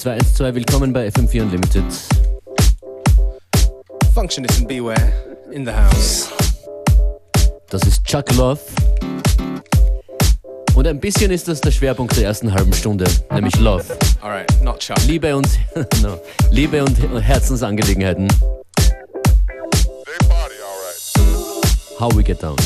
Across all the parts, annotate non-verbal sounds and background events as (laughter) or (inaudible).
212, willkommen bei FM4 Unlimited. Functionist and beware in the house. Das ist Chuck Love. Und ein bisschen ist das der Schwerpunkt der ersten halben Stunde, nämlich Love. Alright, not Chuck. Liebe und, (laughs) no, Liebe und Herzensangelegenheiten. How we get down.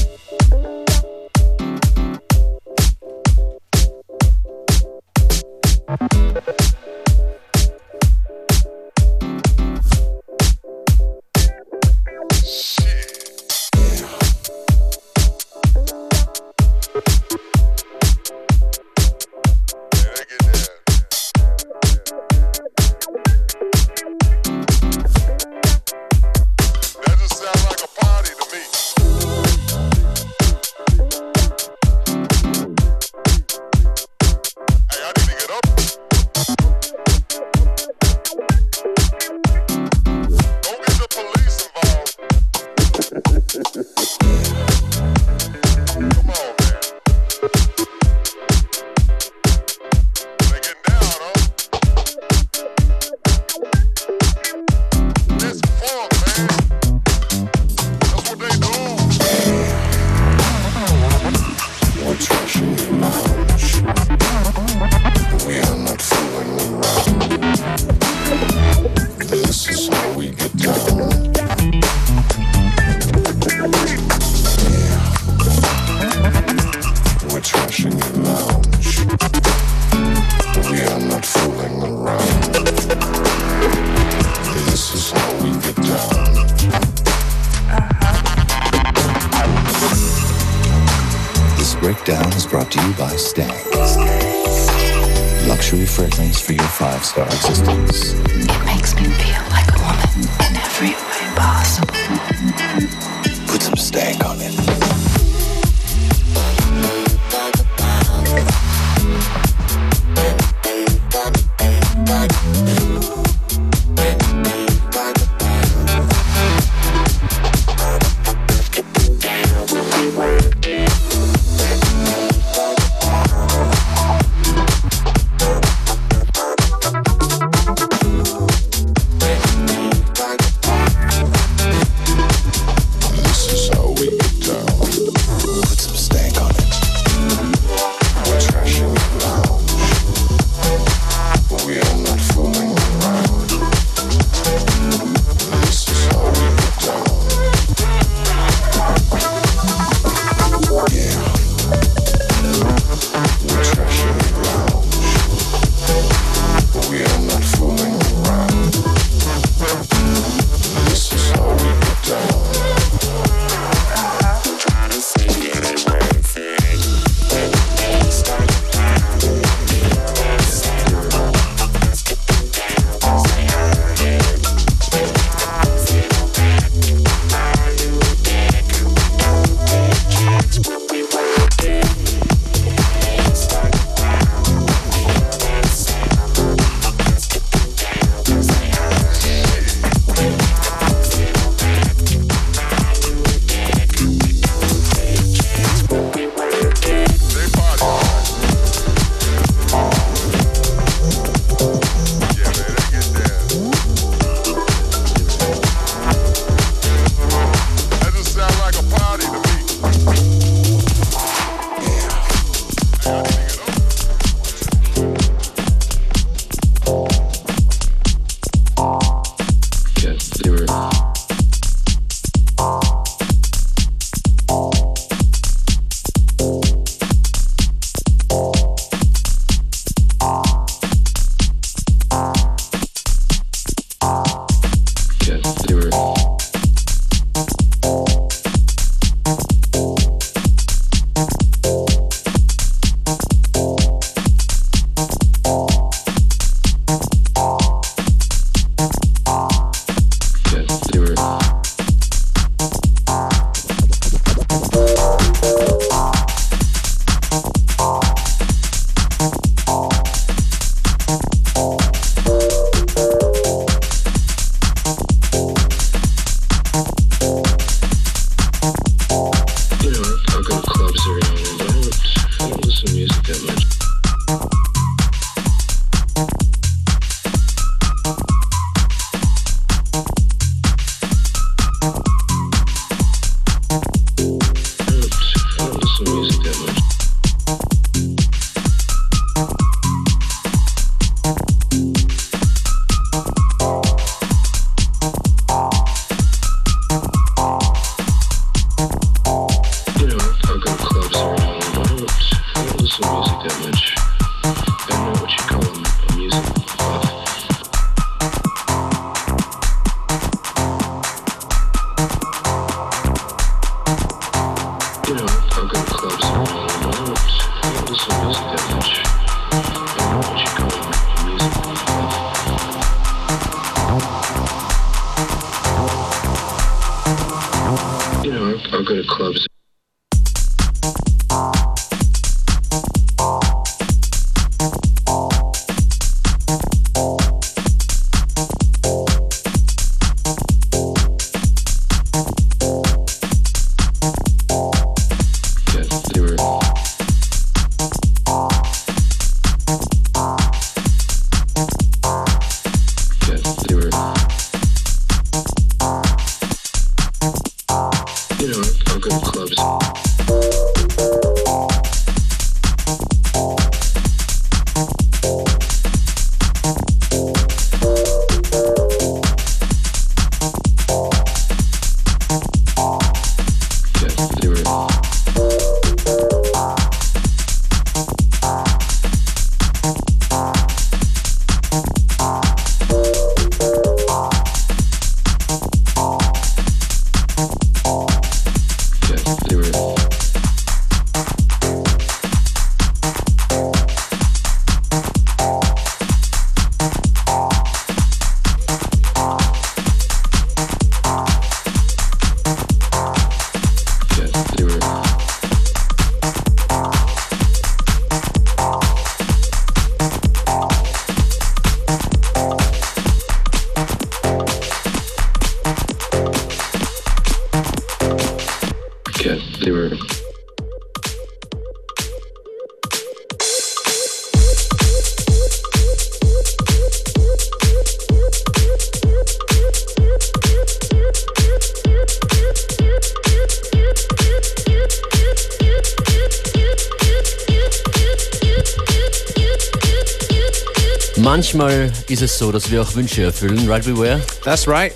Ist es so, dass wir auch Wünsche erfüllen, right Beware? That's right.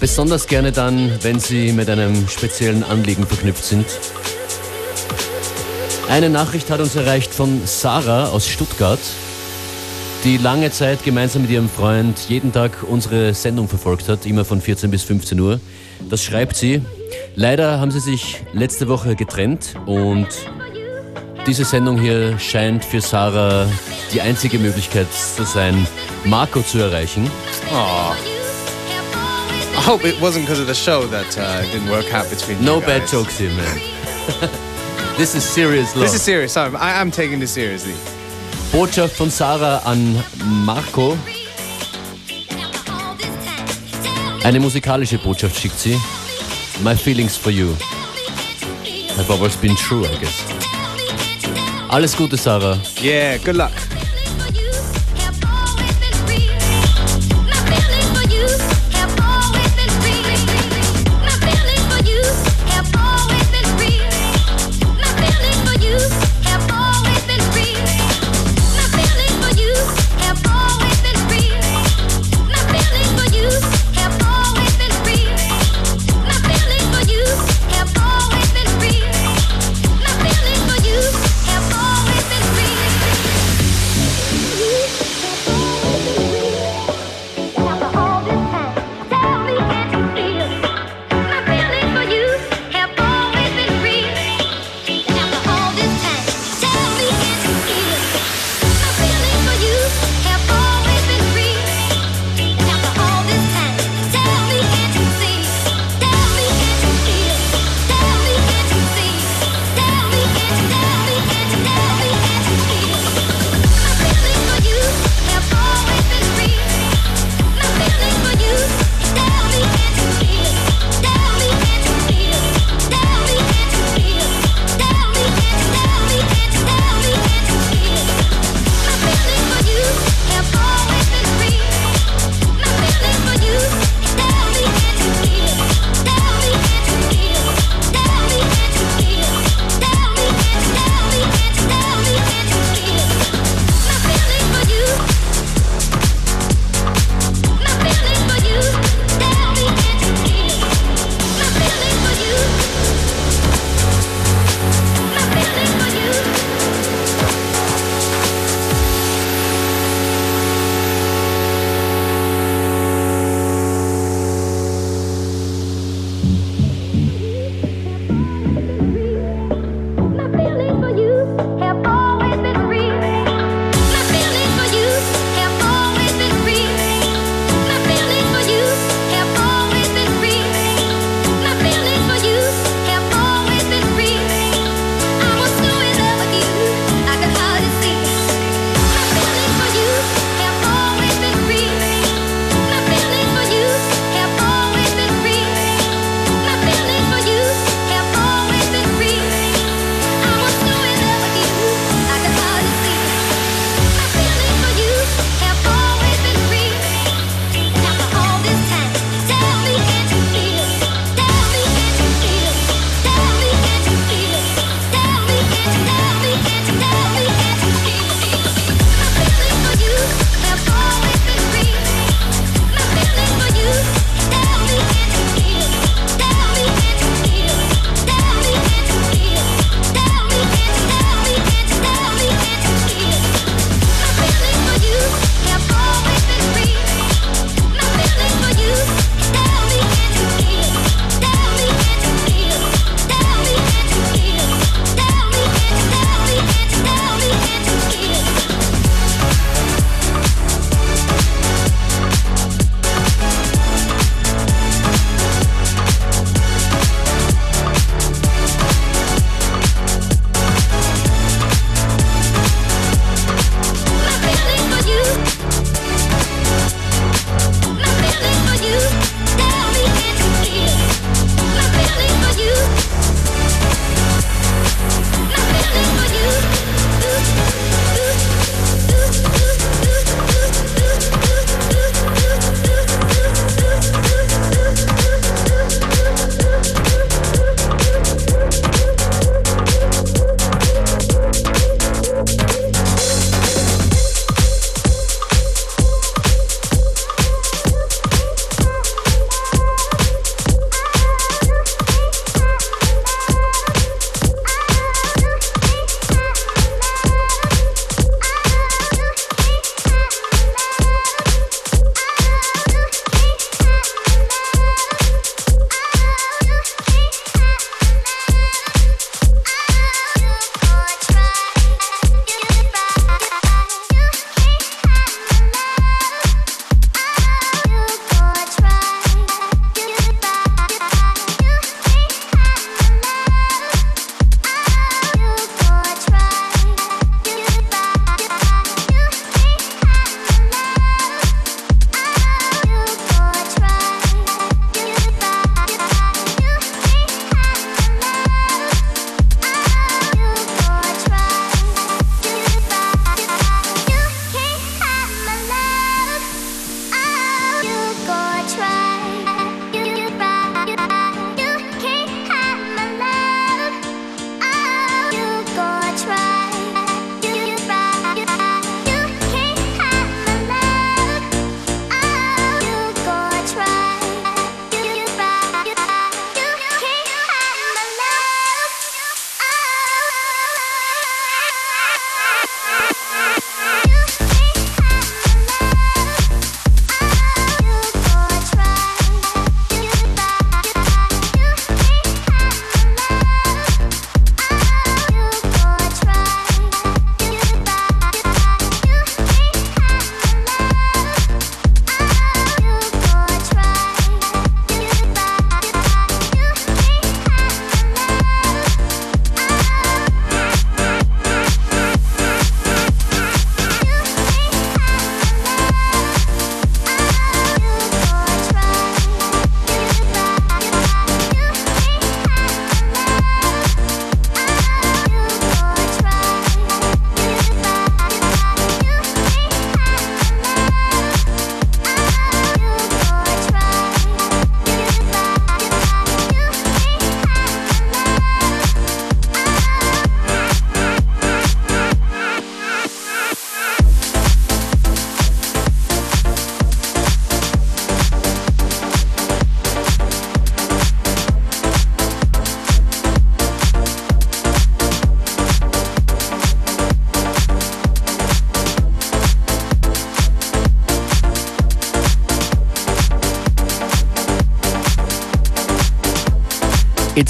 Besonders gerne dann, wenn sie mit einem speziellen Anliegen verknüpft sind. Eine Nachricht hat uns erreicht von Sarah aus Stuttgart, die lange Zeit gemeinsam mit ihrem Freund jeden Tag unsere Sendung verfolgt hat, immer von 14 bis 15 Uhr. Das schreibt sie. Leider haben sie sich letzte Woche getrennt und diese Sendung hier scheint für Sarah die einzige Möglichkeit zu sein, Marco zu erreichen. Aw. I hope it wasn't because of the show that uh, it didn't work out between No you bad guys. jokes here, man. (laughs) This is serious love. This is serious. I'm, I am taking this seriously. Botschaft von Sarah an Marco. Eine musikalische Botschaft schickt sie. My feelings for you have always been true, I guess. Alles Gute, Sarah. Yeah, good luck.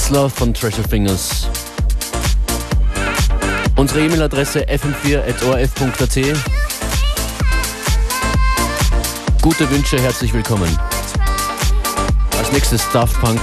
It's Love von Treasure Fingers. Unsere E-Mail-Adresse fm4.orf.at. Gute Wünsche, herzlich willkommen. Als nächstes Daft Punk.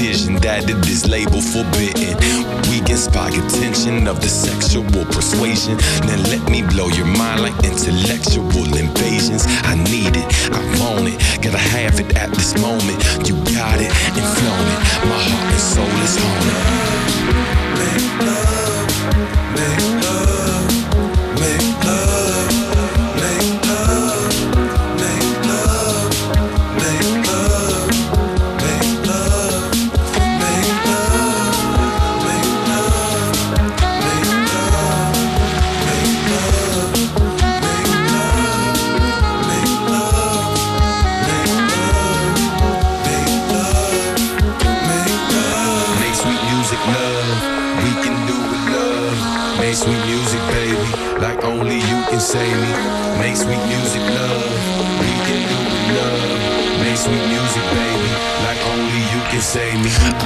decision that it is label forbidden. We can spark attention of the sexual persuasion. Then let me blow your mind like intellectual invasions. I need it, I want it, gotta have it at this moment. You got it and flown it. My heart and soul is haunted. Make love, make love.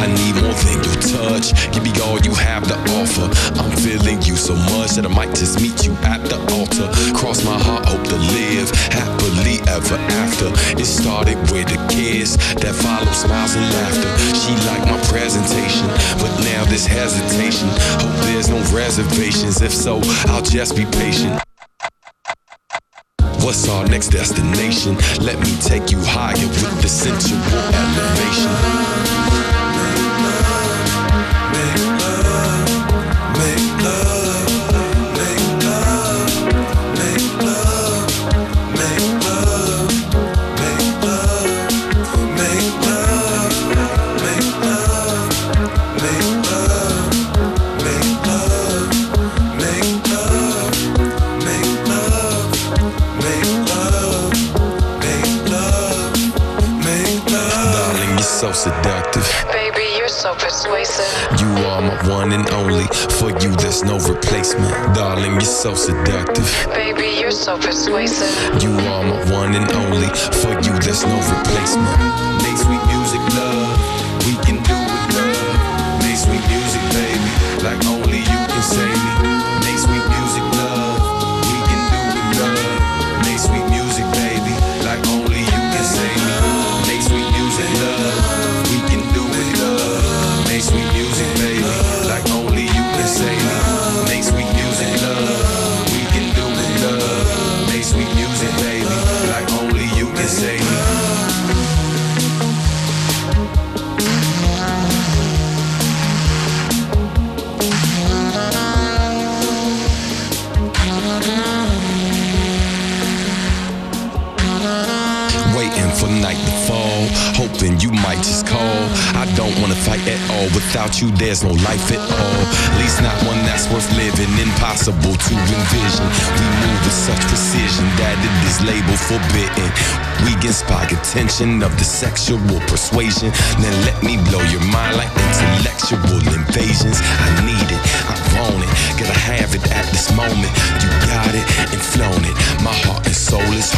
I need more than your touch. Give me all you have to offer. I'm feeling you so much that I might just meet you at the altar. Cross my heart, hope to live happily ever after. It started with a kiss that followed smiles and laughter. She liked my presentation, but now this hesitation. Hope there's no reservations. If so, I'll just be patient. What's our next destination? Let me take you higher with the sensual elevation. There's no replacement. Darling, you're so seductive. Baby, you're so persuasive. You are my one and only. For you, there's no replacement. Without you, there's no life at all. At least not one that's worth living. Impossible to envision. We move with such precision that it is labeled forbidden. We inspire attention of the sexual persuasion. Then let me blow your mind like intellectual invasions. I need it, I want it, gotta have it at this moment. You got it and flown it. My heart and soul is